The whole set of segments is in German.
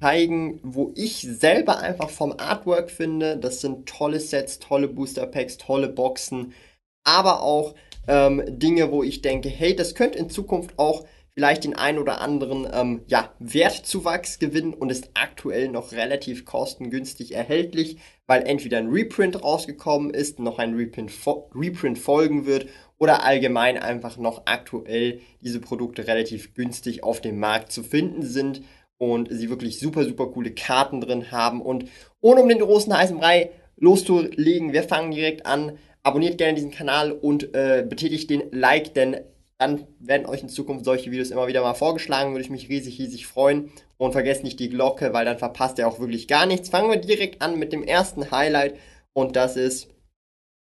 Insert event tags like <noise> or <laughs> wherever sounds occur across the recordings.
zeigen, wo ich selber einfach vom Artwork finde. Das sind tolle Sets, tolle Booster Packs, tolle Boxen, aber auch ähm, Dinge, wo ich denke, hey, das könnte in Zukunft auch vielleicht den einen oder anderen ähm, ja, Wertzuwachs gewinnen und ist aktuell noch relativ kostengünstig erhältlich, weil entweder ein Reprint rausgekommen ist, noch ein Reprint, Reprint folgen wird oder allgemein einfach noch aktuell diese Produkte relativ günstig auf dem Markt zu finden sind und sie wirklich super, super coole Karten drin haben. Und ohne um den großen heißen Brei loszulegen, wir fangen direkt an. Abonniert gerne diesen Kanal und äh, betätigt den Like, denn dann werden euch in Zukunft solche Videos immer wieder mal vorgeschlagen. Würde ich mich riesig, riesig freuen. Und vergesst nicht die Glocke, weil dann verpasst ihr auch wirklich gar nichts. Fangen wir direkt an mit dem ersten Highlight. Und das ist,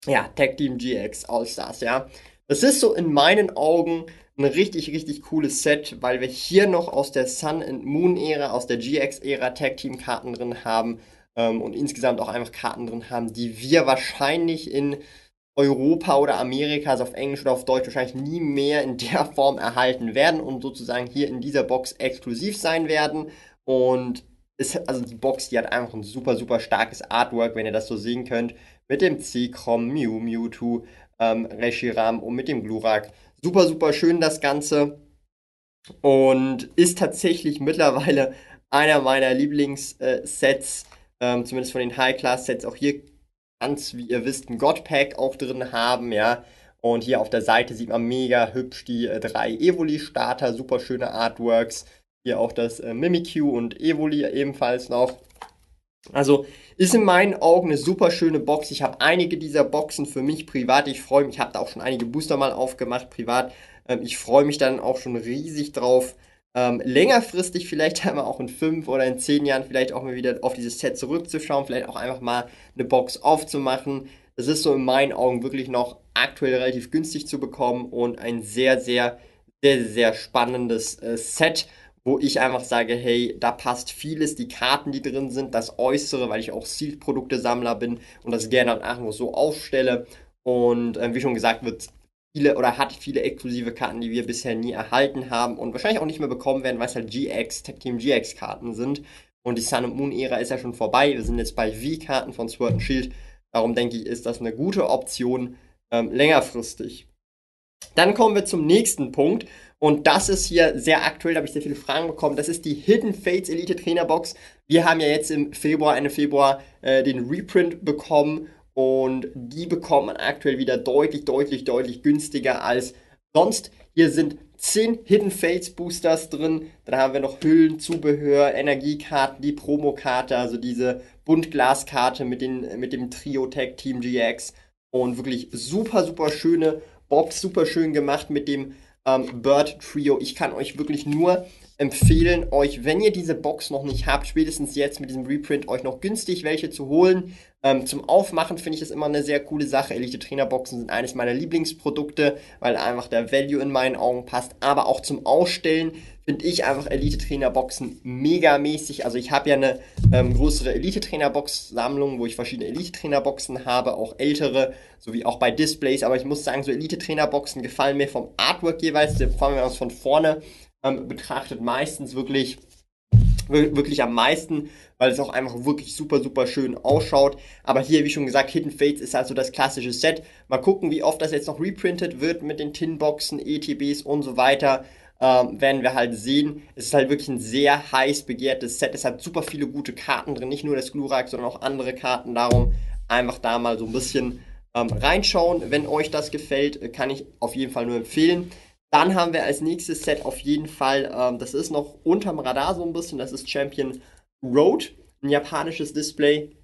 ja, Tag Team GX All-Stars, ja. Das ist so in meinen Augen ein richtig, richtig cooles Set, weil wir hier noch aus der Sun and Moon Ära, aus der GX Ära Tag Team Karten drin haben ähm, und insgesamt auch einfach Karten drin haben, die wir wahrscheinlich in Europa oder Amerika, also auf Englisch oder auf Deutsch wahrscheinlich nie mehr in der <laughs> Form erhalten werden und sozusagen hier in dieser Box exklusiv sein werden. Und ist, also die Box, die hat einfach ein super, super starkes Artwork, wenn ihr das so sehen könnt, mit dem C-Crom, Mew, Mewtwo, ähm, Reshiram und mit dem Glurak. Super, super schön das Ganze. Und ist tatsächlich mittlerweile einer meiner Lieblingssets, ähm, zumindest von den High-Class-Sets. Auch hier ganz, wie ihr wisst, ein God-Pack auch drin haben, ja. Und hier auf der Seite sieht man mega hübsch die äh, drei Evoli-Starter, super schöne Artworks. Hier auch das äh, Mimikyu und Evoli ebenfalls noch. Also ist in meinen Augen eine super schöne Box. Ich habe einige dieser Boxen für mich privat. Ich freue mich, ich habe da auch schon einige Booster mal aufgemacht privat. Ähm, ich freue mich dann auch schon riesig drauf. Ähm, längerfristig vielleicht <laughs> einmal auch in fünf oder in zehn Jahren vielleicht auch mal wieder auf dieses Set zurückzuschauen, vielleicht auch einfach mal eine Box aufzumachen. Das ist so in meinen Augen wirklich noch aktuell relativ günstig zu bekommen und ein sehr, sehr, sehr, sehr spannendes äh, Set wo ich einfach sage, hey, da passt vieles, die Karten, die drin sind, das Äußere, weil ich auch Sealed-Produkte-Sammler bin und das gerne auch einfach so aufstelle. Und äh, wie schon gesagt, wird viele oder hat viele exklusive Karten, die wir bisher nie erhalten haben und wahrscheinlich auch nicht mehr bekommen werden, weil es halt GX, Tech Team GX Karten sind. Und die Sun und Moon Ära ist ja schon vorbei. Wir sind jetzt bei V-Karten von Sword and Shield. Darum denke ich, ist das eine gute Option ähm, längerfristig. Dann kommen wir zum nächsten Punkt. Und das ist hier sehr aktuell, da habe ich sehr viele Fragen bekommen. Das ist die Hidden Fates Elite Trainer Box. Wir haben ja jetzt im Februar, Ende Februar, äh, den Reprint bekommen. Und die bekommt man aktuell wieder deutlich, deutlich, deutlich günstiger als sonst. Hier sind 10 Hidden Fates Boosters drin. Dann haben wir noch Hüllen, Zubehör, Energiekarten, die Promokarte, also diese Buntglaskarte mit, mit dem Trio Tag Team GX. Und wirklich super, super schöne Box super schön gemacht mit dem ähm, Bird Trio. Ich kann euch wirklich nur empfehlen, euch, wenn ihr diese Box noch nicht habt, spätestens jetzt mit diesem Reprint, euch noch günstig welche zu holen. Ähm, zum Aufmachen finde ich das immer eine sehr coole Sache. Elite Trainerboxen sind eines meiner Lieblingsprodukte, weil einfach der Value in meinen Augen passt. Aber auch zum Ausstellen finde ich einfach Elite Trainerboxen mega mäßig. Also ich habe ja eine ähm, größere Elite Trainerbox Sammlung, wo ich verschiedene Elite Trainerboxen habe, auch ältere, sowie auch bei Displays. Aber ich muss sagen, so Elite Trainerboxen gefallen mir vom Artwork jeweils, vor allem wenn man es von vorne ähm, betrachtet, meistens wirklich wirklich am meisten, weil es auch einfach wirklich super, super schön ausschaut. Aber hier, wie schon gesagt, Hidden Fates ist also das klassische Set. Mal gucken, wie oft das jetzt noch reprintet wird mit den Tinboxen, ETBs und so weiter. Ähm, werden wir halt sehen. Es ist halt wirklich ein sehr heiß begehrtes Set. Es hat super viele gute Karten drin, nicht nur das Glurak, sondern auch andere Karten. Darum einfach da mal so ein bisschen ähm, reinschauen. Wenn euch das gefällt, kann ich auf jeden Fall nur empfehlen. Dann haben wir als nächstes Set auf jeden Fall, ähm, das ist noch unterm Radar so ein bisschen, das ist Champion Road, ein japanisches Display,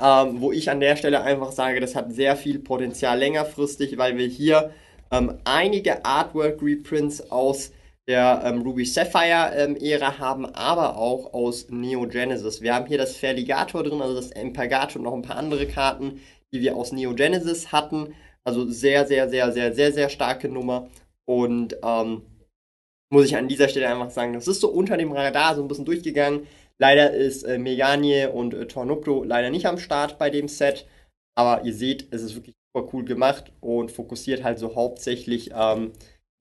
ähm, wo ich an der Stelle einfach sage, das hat sehr viel Potenzial längerfristig, weil wir hier ähm, einige Artwork-Reprints aus der ähm, Ruby Sapphire ähm, haben, aber auch aus Neo Genesis. Wir haben hier das Ferligator drin, also das Impergator und noch ein paar andere Karten, die wir aus Neo Genesis hatten. Also sehr, sehr, sehr, sehr, sehr, sehr starke Nummer. Und ähm, muss ich an dieser Stelle einfach sagen, das ist so unter dem Radar so ein bisschen durchgegangen. Leider ist äh, Meganie und äh, Tornupto leider nicht am Start bei dem Set. Aber ihr seht, es ist wirklich super cool gemacht und fokussiert halt so hauptsächlich ähm,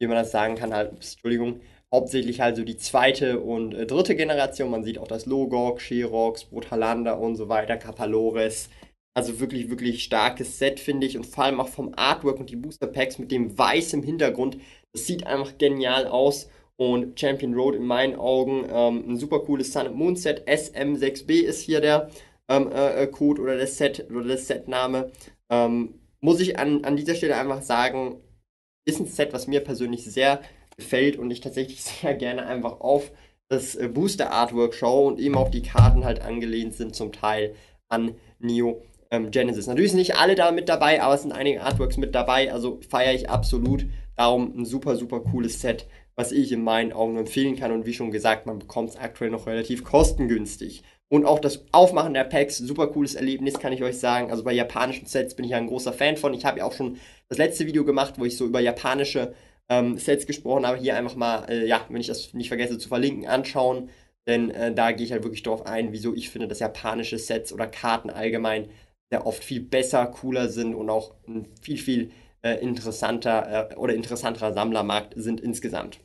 wie man das sagen kann, halt, Entschuldigung, hauptsächlich halt so die zweite und äh, dritte Generation. Man sieht auch das Logok, Sherox, Brutalander und so weiter, Kapalores. Also wirklich, wirklich starkes Set, finde ich. Und vor allem auch vom Artwork und die Booster Packs mit dem weißen Hintergrund. Das sieht einfach genial aus. Und Champion Road in meinen Augen ähm, ein super cooles Sun and Moon Set. SM6B ist hier der ähm, äh, äh, Code oder das Set oder das Setname. Ähm, muss ich an, an dieser Stelle einfach sagen, ist ein Set, was mir persönlich sehr gefällt und ich tatsächlich <laughs> sehr gerne einfach auf das äh, Booster Artwork schaue und eben auch die Karten halt angelehnt sind zum Teil an Neo ähm, Genesis. Natürlich sind nicht alle da mit dabei, aber es sind einige Artworks mit dabei, also feiere ich absolut. Darum ein super, super cooles Set, was ich in meinen Augen empfehlen kann und wie schon gesagt, man bekommt es aktuell noch relativ kostengünstig. Und auch das Aufmachen der Packs, super cooles Erlebnis, kann ich euch sagen. Also bei japanischen Sets bin ich ja ein großer Fan von. Ich habe ja auch schon das letzte Video gemacht, wo ich so über japanische ähm, Sets gesprochen habe. Hier einfach mal, äh, ja, wenn ich das nicht vergesse zu verlinken, anschauen. Denn äh, da gehe ich halt wirklich darauf ein, wieso ich finde, dass japanische Sets oder Karten allgemein sehr oft viel besser, cooler sind und auch ein viel, viel äh, interessanter äh, oder interessanterer Sammlermarkt sind insgesamt.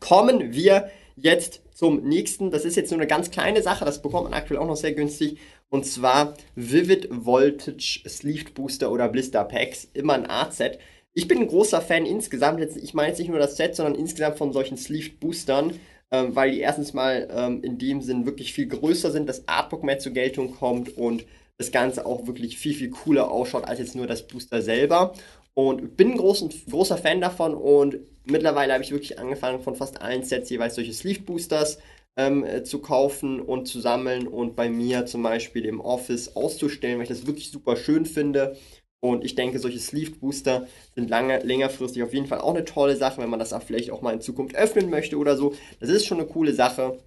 Kommen wir jetzt zum nächsten. Das ist jetzt nur eine ganz kleine Sache, das bekommt man aktuell auch noch sehr günstig. Und zwar Vivid Voltage Sleeved Booster oder Blister Packs. Immer ein Art-Set. Ich bin ein großer Fan insgesamt, jetzt, ich meine jetzt nicht nur das Set, sondern insgesamt von solchen Sleeved Boostern, ähm, weil die erstens mal ähm, in dem Sinn wirklich viel größer sind, das Artbook mehr zur Geltung kommt und das Ganze auch wirklich viel, viel cooler ausschaut als jetzt nur das Booster selber. Und bin ein großen, großer Fan davon und mittlerweile habe ich wirklich angefangen, von fast allen Sets jeweils solche Sleeve Boosters ähm, äh, zu kaufen und zu sammeln und bei mir zum Beispiel im Office auszustellen, weil ich das wirklich super schön finde. Und ich denke, solche Sleeved Booster sind lange, längerfristig auf jeden Fall auch eine tolle Sache, wenn man das auch vielleicht auch mal in Zukunft öffnen möchte oder so. Das ist schon eine coole Sache.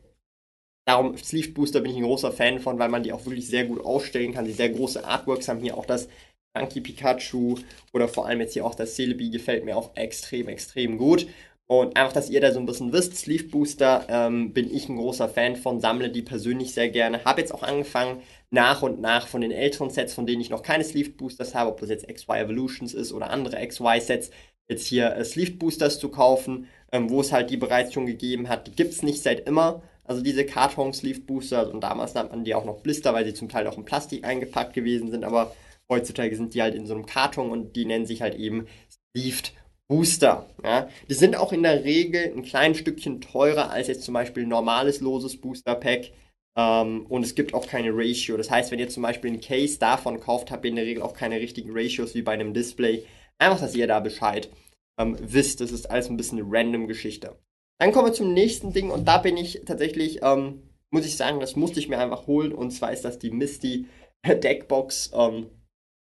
Darum, Sleeved Booster bin ich ein großer Fan von, weil man die auch wirklich sehr gut ausstellen kann. Die sehr große Artworks haben hier auch das Funky Pikachu oder vor allem jetzt hier auch das Celebi gefällt mir auch extrem, extrem gut. Und einfach, dass ihr da so ein bisschen wisst, Sleeve Booster ähm, bin ich ein großer Fan von, sammle die persönlich sehr gerne. Habe jetzt auch angefangen, nach und nach von den älteren Sets, von denen ich noch keine Sleeve Boosters habe, ob das jetzt XY Evolutions ist oder andere XY Sets, jetzt hier äh, Sleeve Boosters zu kaufen, ähm, wo es halt die bereits schon gegeben hat. Die gibt es nicht seit immer. Also diese Karton Sleeve Booster und damals nannte man die auch noch Blister, weil sie zum Teil auch in Plastik eingepackt gewesen sind, aber Heutzutage sind die halt in so einem Karton und die nennen sich halt eben Sleeved Booster. Ja. Die sind auch in der Regel ein kleines Stückchen teurer als jetzt zum Beispiel ein normales loses Booster Pack. Ähm, und es gibt auch keine Ratio. Das heißt, wenn ihr zum Beispiel ein Case davon kauft, habt ihr in der Regel auch keine richtigen Ratios wie bei einem Display. Einfach, dass ihr da Bescheid ähm, wisst. Das ist alles ein bisschen eine random Geschichte. Dann kommen wir zum nächsten Ding und da bin ich tatsächlich, ähm, muss ich sagen, das musste ich mir einfach holen. Und zwar ist das die Misty <laughs> Deckbox. Ähm,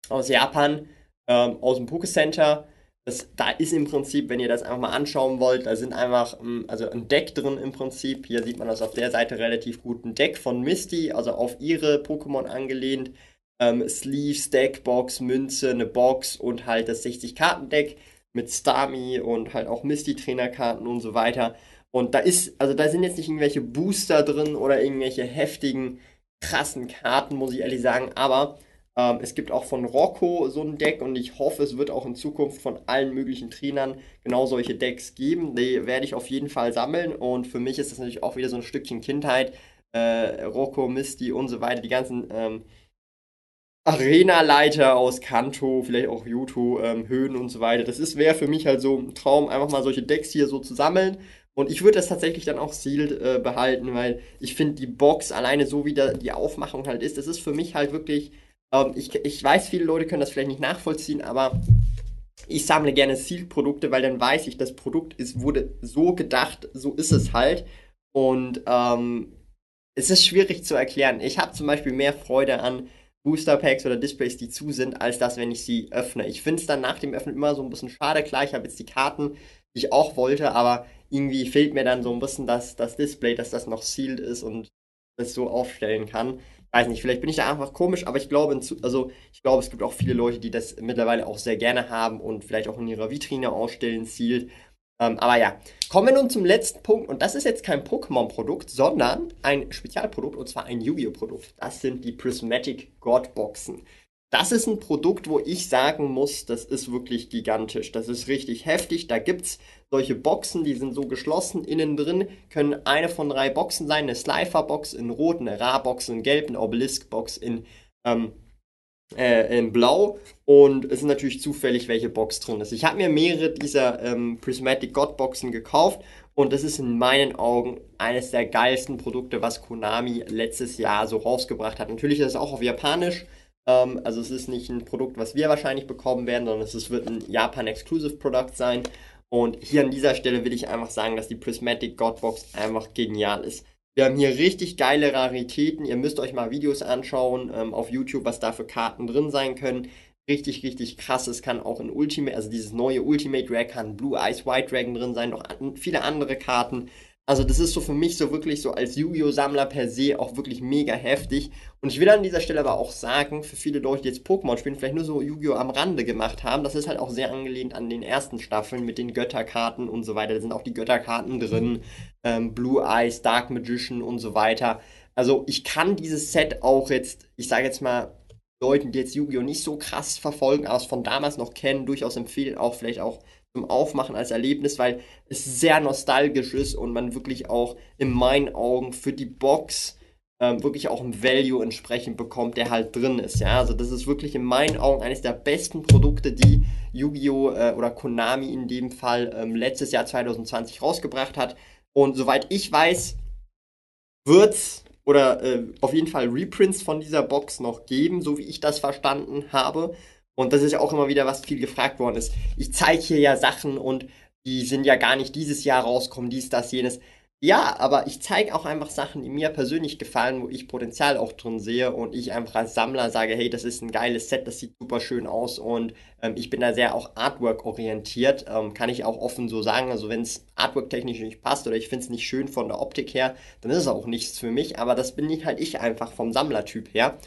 aus Japan, ähm, aus dem Poké-Center. Das, da ist im Prinzip, wenn ihr das einfach mal anschauen wollt, da sind einfach ähm, also ein Deck drin im Prinzip. Hier sieht man das auf der Seite relativ gut. Ein Deck von Misty, also auf ihre Pokémon angelehnt. Ähm, Sleeves, Deckbox, Münze, eine Box und halt das 60-Karten-Deck mit Starmie und halt auch Misty-Trainerkarten und so weiter. Und da ist, also da sind jetzt nicht irgendwelche Booster drin oder irgendwelche heftigen, krassen Karten, muss ich ehrlich sagen, aber ähm, es gibt auch von Rocco so ein Deck und ich hoffe, es wird auch in Zukunft von allen möglichen Trainern genau solche Decks geben. Die werde ich auf jeden Fall sammeln und für mich ist das natürlich auch wieder so ein Stückchen Kindheit. Äh, Rocco, Misty und so weiter, die ganzen ähm, Arena-Leiter aus Kanto, vielleicht auch Yuto, ähm, Höhen und so weiter. Das wäre für mich halt so ein Traum, einfach mal solche Decks hier so zu sammeln. Und ich würde das tatsächlich dann auch sealed äh, behalten, weil ich finde die Box alleine so wie da die Aufmachung halt ist, das ist für mich halt wirklich ähm, ich, ich weiß, viele Leute können das vielleicht nicht nachvollziehen, aber ich sammle gerne Sealed-Produkte, weil dann weiß ich, das Produkt ist, wurde so gedacht, so ist es halt. Und ähm, es ist schwierig zu erklären. Ich habe zum Beispiel mehr Freude an Booster Packs oder Displays, die zu sind, als das, wenn ich sie öffne. Ich finde es dann nach dem Öffnen immer so ein bisschen schade. Klar, ich habe jetzt die Karten, die ich auch wollte, aber irgendwie fehlt mir dann so ein bisschen das, das Display, dass das noch sealed ist und das so aufstellen kann. Weiß nicht, vielleicht bin ich da einfach komisch, aber ich glaube, also ich glaube, es gibt auch viele Leute, die das mittlerweile auch sehr gerne haben und vielleicht auch in ihrer Vitrine ausstellen, sealed. Ähm, aber ja, kommen wir nun zum letzten Punkt und das ist jetzt kein Pokémon-Produkt, sondern ein Spezialprodukt und zwar ein Yu-Gi-Oh! Produkt. Das sind die Prismatic God Boxen. Das ist ein Produkt, wo ich sagen muss, das ist wirklich gigantisch. Das ist richtig heftig. Da gibt es solche Boxen, die sind so geschlossen. Innen drin können eine von drei Boxen sein. Eine Slifer-Box in Rot, eine Ra-Box in Gelb, eine Obelisk-Box in, ähm, äh, in Blau. Und es ist natürlich zufällig, welche Box drin ist. Ich habe mir mehrere dieser ähm, Prismatic God-Boxen gekauft. Und das ist in meinen Augen eines der geilsten Produkte, was Konami letztes Jahr so rausgebracht hat. Natürlich ist es auch auf Japanisch. Ähm, also es ist nicht ein Produkt, was wir wahrscheinlich bekommen werden, sondern es wird ein Japan-Exclusive-Produkt sein. Und hier an dieser Stelle will ich einfach sagen, dass die Prismatic Godbox einfach genial ist. Wir haben hier richtig geile Raritäten. Ihr müsst euch mal Videos anschauen ähm, auf YouTube, was da für Karten drin sein können. Richtig, richtig krass. Es kann auch in Ultimate, also dieses neue Ultimate Rare kann Blue Eyes White Dragon drin sein, noch an, viele andere Karten. Also das ist so für mich so wirklich so als Yu-Gi-Oh! Sammler per se auch wirklich mega heftig. Und ich will an dieser Stelle aber auch sagen, für viele Leute, die jetzt Pokémon spielen, vielleicht nur so Yu-Gi-Oh! am Rande gemacht haben, das ist halt auch sehr angelehnt an den ersten Staffeln mit den Götterkarten und so weiter. Da sind auch die Götterkarten drin, ähm, Blue Eyes, Dark Magician und so weiter. Also ich kann dieses Set auch jetzt, ich sage jetzt mal, Leuten, die jetzt Yu-Gi-Oh! nicht so krass verfolgen, aber es von damals noch kennen, durchaus empfehlen, auch vielleicht auch zum Aufmachen als Erlebnis, weil es sehr nostalgisch ist und man wirklich auch in meinen Augen für die Box ähm, wirklich auch ein Value entsprechend bekommt, der halt drin ist. Ja, also das ist wirklich in meinen Augen eines der besten Produkte, die Yu-Gi-Oh! Äh, oder Konami in dem Fall ähm, letztes Jahr 2020 rausgebracht hat. Und soweit ich weiß, wird es oder äh, auf jeden Fall Reprints von dieser Box noch geben, so wie ich das verstanden habe. Und das ist ja auch immer wieder, was viel gefragt worden ist. Ich zeige hier ja Sachen und die sind ja gar nicht dieses Jahr rauskommen, dies, das, jenes. Ja, aber ich zeige auch einfach Sachen, die mir persönlich gefallen, wo ich Potenzial auch drin sehe und ich einfach als Sammler sage, hey, das ist ein geiles Set, das sieht super schön aus und ähm, ich bin da sehr auch Artwork orientiert, ähm, kann ich auch offen so sagen. Also wenn es Artwork technisch nicht passt oder ich finde es nicht schön von der Optik her, dann ist es auch nichts für mich, aber das bin ich halt ich einfach vom Sammlertyp her.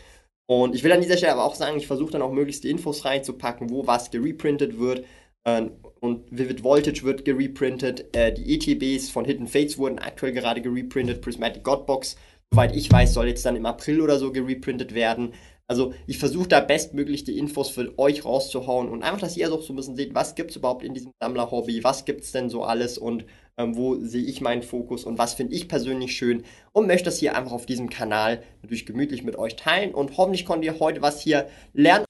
Und ich will an dieser Stelle aber auch sagen, ich versuche dann auch möglichst die Infos reinzupacken, wo was gereprintet wird. Ähm, und Vivid Voltage wird gereprintet. Äh, die ETBs von Hidden Fates wurden aktuell gerade gereprintet. Prismatic Godbox, soweit ich weiß, soll jetzt dann im April oder so gereprintet werden. Also ich versuche da bestmöglich die Infos für euch rauszuhauen und einfach, dass ihr auch so ein bisschen seht, was gibt es überhaupt in diesem Sammler-Hobby, was gibt es denn so alles und ähm, wo sehe ich meinen Fokus und was finde ich persönlich schön und möchte das hier einfach auf diesem Kanal natürlich gemütlich mit euch teilen und hoffentlich konntet ihr heute was hier lernen.